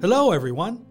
Hello, everyone.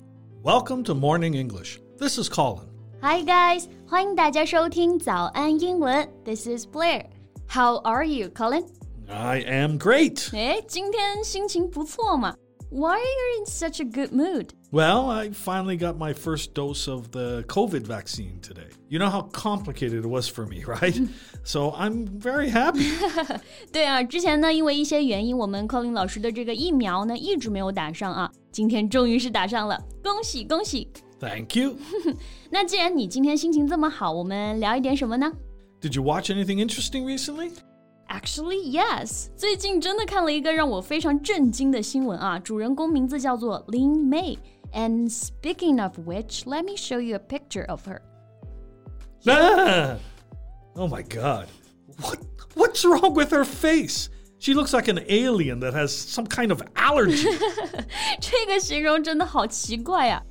Welcome to Morning English. This is Colin. Hi guys，欢迎大家收听早安英文。This is Blair. How are you, Colin? I am great. 哎，今天心情不错嘛。 Why are you in such a good mood? Well, I finally got my first dose of the COVID vaccine today. You know how complicated it was for me, right? so I'm very happy. 对啊，之前呢，因为一些原因，我们 Colin 老师的这个疫苗呢，一直没有打上啊。今天终于是打上了，恭喜恭喜！ Thank you. 那既然你今天心情这么好，我们聊一点什么呢 Did you watch anything interesting recently? Actually, yes. 最近真的看了一个让我非常震惊的新闻啊！主人公名字叫做 Lyn May。And speaking of which, let me show you a picture of her. Ah! Oh my god. What what's wrong with her face? She looks like an alien that has some kind of allergy. 这个形容真的好奇怪呀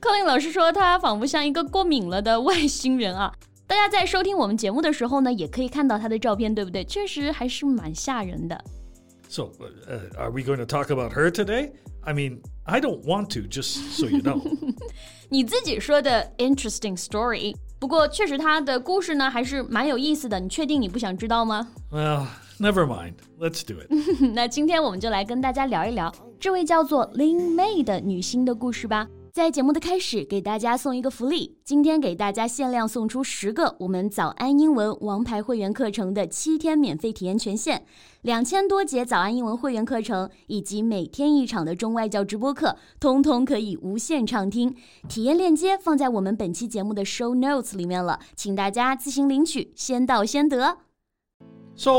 ！Colin 老师说她仿佛像一个过敏了的外星人啊。大家在收听我们节目的时候呢，也可以看到她的照片，对不对？确实还是蛮吓人的。so, uh, are we going to talk about her today? I mean, I don't want to, just so you know. 你自己说的 interesting story，不过确实她的故事呢还是蛮有意思的。你确定你不想知道吗？well, never mind. Let's do it. 那今天我们就来跟大家聊一聊这位叫做 Lin May 的女星的故事吧。在节目的开始，给大家送一个福利，今天给大家限量送出十个我们早安英文王牌会员课程的七天免费体验权限，两千多节早安英文会员课程以及每天一场的中外教直播课，通通可以无限畅听。体验链接放在我们本期节目的 show notes 里面了，请大家自行领取，先到先得。So,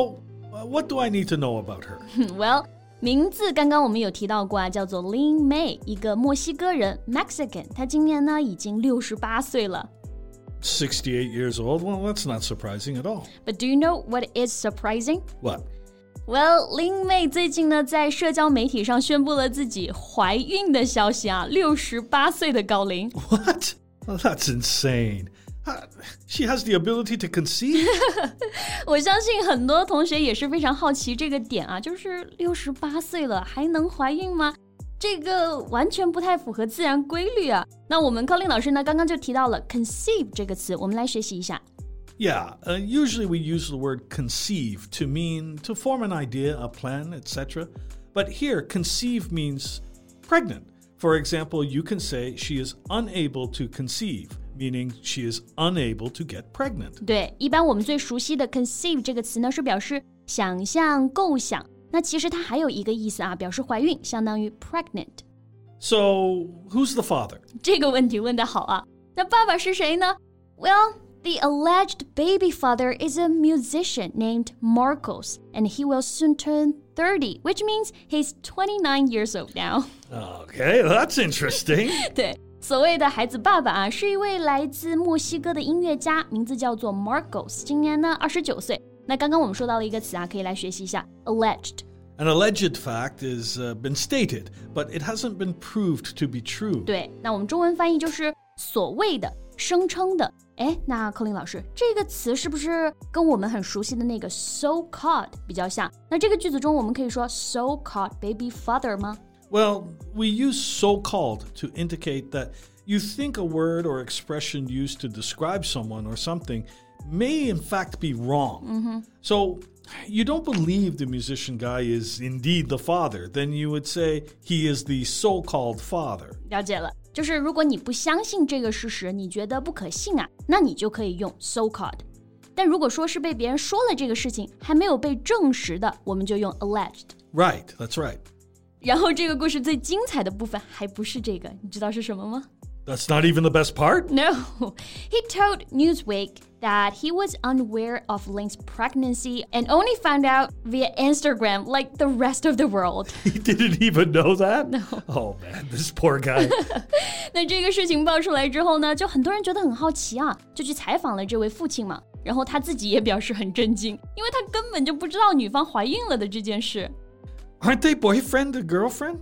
uh, what do I need to know about her? Well，名字刚刚我们有提到过啊，叫做 Lyn May，一个墨西哥人 Mexican，他今年呢已经六十八岁了。68 years old? Well, that's not surprising at all. But do you know what is surprising? What? Well, Lyn May 最近呢，在社交媒体上宣布了自己怀孕的消息啊，六十八岁的高龄。What? Well, that's insane. Uh, She has the ability to conceive? 我相信很多同学也是非常好奇这个点啊，就是六十八岁了还能怀孕吗？这个完全不太符合自然规律啊。那我们 Colin 老师呢，刚刚就提到了 conceive 这个词，我们来学习一下。 Yeah, uh, usually we use the word conceive to mean to form an idea, a plan, etc. But here, conceive means pregnant. For example, you can say she is unable to conceive, meaning she is unable to get pregnant. 对，一般我们最熟悉的 conceive 这个词呢，是表示想象、构想。那其实它还有一个意思啊，表示怀孕，相当于 pregnant。So who's the Well, the alleged baby father is a musician named Markos, and he will soon turn 30, which means he's 29 years old now. Okay, that's interesting. 对。所谓的孩子爸爸啊，是一位来自墨西哥的音乐家，名字叫做 Marcos，今年呢二十九岁。那刚刚我们说到了一个词啊，可以来学习一下 alleged。An alleged fact has uh, been stated, but it hasn't been proved to be true. 对，那我们中文翻译就是所谓的、声称的。哎，那柯林老师，这个词是不是跟我们很熟悉的那个 so called 比较像？那这个句子中，我们可以说 so called baby father 吗？Well, we use so called to indicate that you think a word or expression used to describe someone or something may in fact be wrong. So, you don't believe the musician guy is indeed the father, then you would say he is the so called father. 了解了，就是如果你不相信这个事实，你觉得不可信啊，那你就可以用 so called。但如果说是被别人说了这个事情还没有被证实的，我们就用 alleged。 Right, that's right. 然后这个故事最精彩的部分还不是这个，你知道是什么吗？ That's not even the best part? No, he told Newsweek that he was unaware of Link's pregnancy and only found out via Instagram like the rest of the world. He didn't even know that? No. Oh man, this poor guy. 那这个事情爆出来之后呢，就很多人觉得很好奇啊，就去采访了这位父亲嘛。然后他自己也表示很震惊，因为他根本就不知道女方怀孕了的这件事。 Aren't they boyfriend and girlfriend?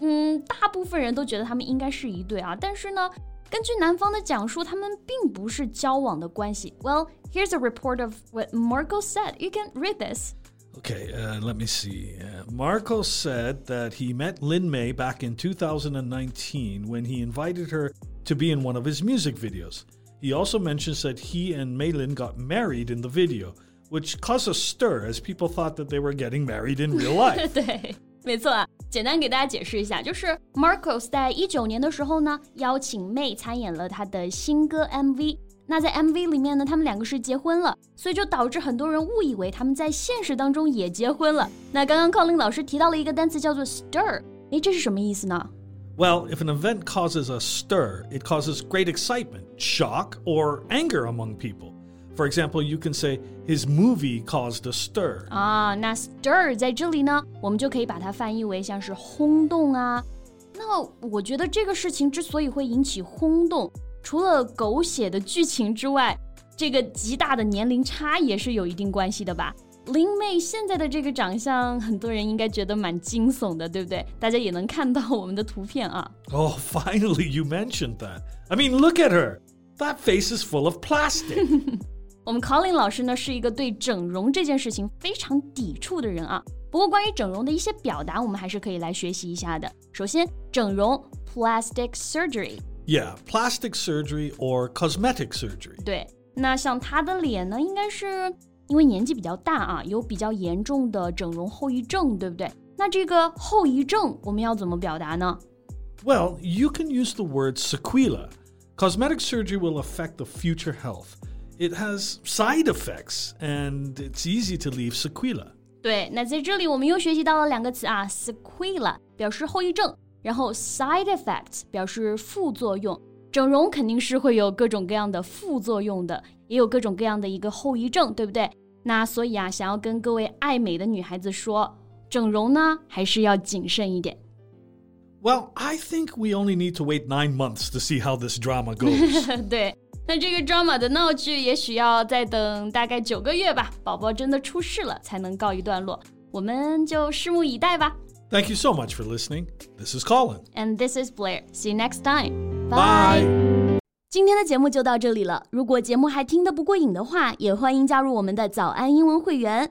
嗯，大部分人都觉得他们应该是一对啊，但是呢，根据男方的讲述，他们并不是交往的关系。Well, here's a report of what Marco said. You can read this. Okay, uh, let me see. Uh, Marco said that he met Lyn May back in 2019 when he invited her to be in one of his music videos. He also mentions that he and Maylin got married in the video which caused a stir as people thought that they were getting married in real life. 对，没错啊。简单给大家解释一下，就是 Markos 在一九年的时候呢，邀请 May 参演了他的新歌 MV。那在 MV 里面呢，他们两个是结婚了，所以就导致很多人误以为他们在现实当中也结婚了。那刚刚 Colin 老师提到了一个单词叫做 stir，诶，这是什么意思呢？Well, if an event causes a stir, it causes great excitement, shock, or anger among people. For example, you can say his movie caused a stir. 啊，那 stir 在这里呢，我们就可以把它翻译为像是轰动啊。那我觉得这个事情之所以会引起轰动，除了狗血的剧情之外，这个极大的年龄差也是有一定关系的吧。林妹现在的这个长相，很多人应该觉得蛮惊悚的，对不对？大家也能看到我们的图片啊。Oh, finally you mentioned that. I mean, look at her. That face is full of plastic. 我们 Colin 老师呢是一个对整容这件事情非常抵触的人啊。不过关于整容的一些表达，我们还是可以来学习一下的。首先，整容 plastic surgery。Yeah, plastic surgery or cosmetic surgery. 对，那像他的脸呢，应该是因为年纪比较大啊，有比较严重的整容后遗症，对不对？那这个后遗症我们要怎么表达呢？Well, you can use the word sequela. Cosmetic surgery will affect the future health. It has side effects and it's easy to leave sequela. 对，那在这里我们又学习到了两个词啊，sequela 表示后遗症，然后 side effects 表示副作用。整容肯定是会有各种各样的副作用的，也有各种各样的一个后遗症，对不对？那所以啊，想要跟各位爱美的女孩子说，整容呢还是要谨慎一点。Well, I think we only need to wait nine months to see how this drama goes. 对， 那这个 drama 的闹剧也许要再等大概九个月吧，宝宝真的出事了才能告一段落，我们就拭目以待吧。Thank you so much for listening. This is Colin. And this is Blair. See you next time. Bye. 今天的节目就到这里了。如果节目还听得不过瘾的话，也欢迎加入我们的早安英文会员。